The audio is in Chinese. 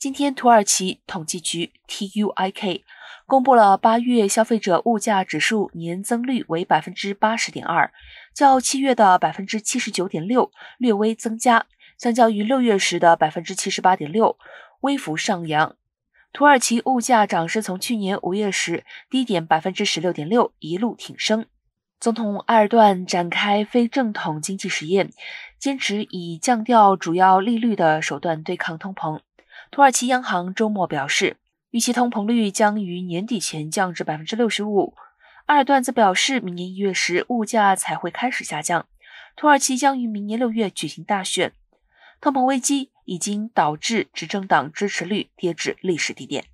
今天，土耳其统计局 （TUIK） 公布了八月消费者物价指数年增率为百分之八十点二，较七月的百分之七十九点六略微增加，相较于六月时的百分之七十八点六微幅上扬。土耳其物价涨势从去年五月时低点百分之十六点六一路挺升。总统埃尔段展开非正统经济实验，坚持以降调主要利率的手段对抗通膨。土耳其央行周末表示，预期通膨率将于年底前降至百分之六十五。阿尔段则表示，明年一月时物价才会开始下降。土耳其将于明年六月举行大选。通膨危机已经导致执政党支持率跌至历史低点。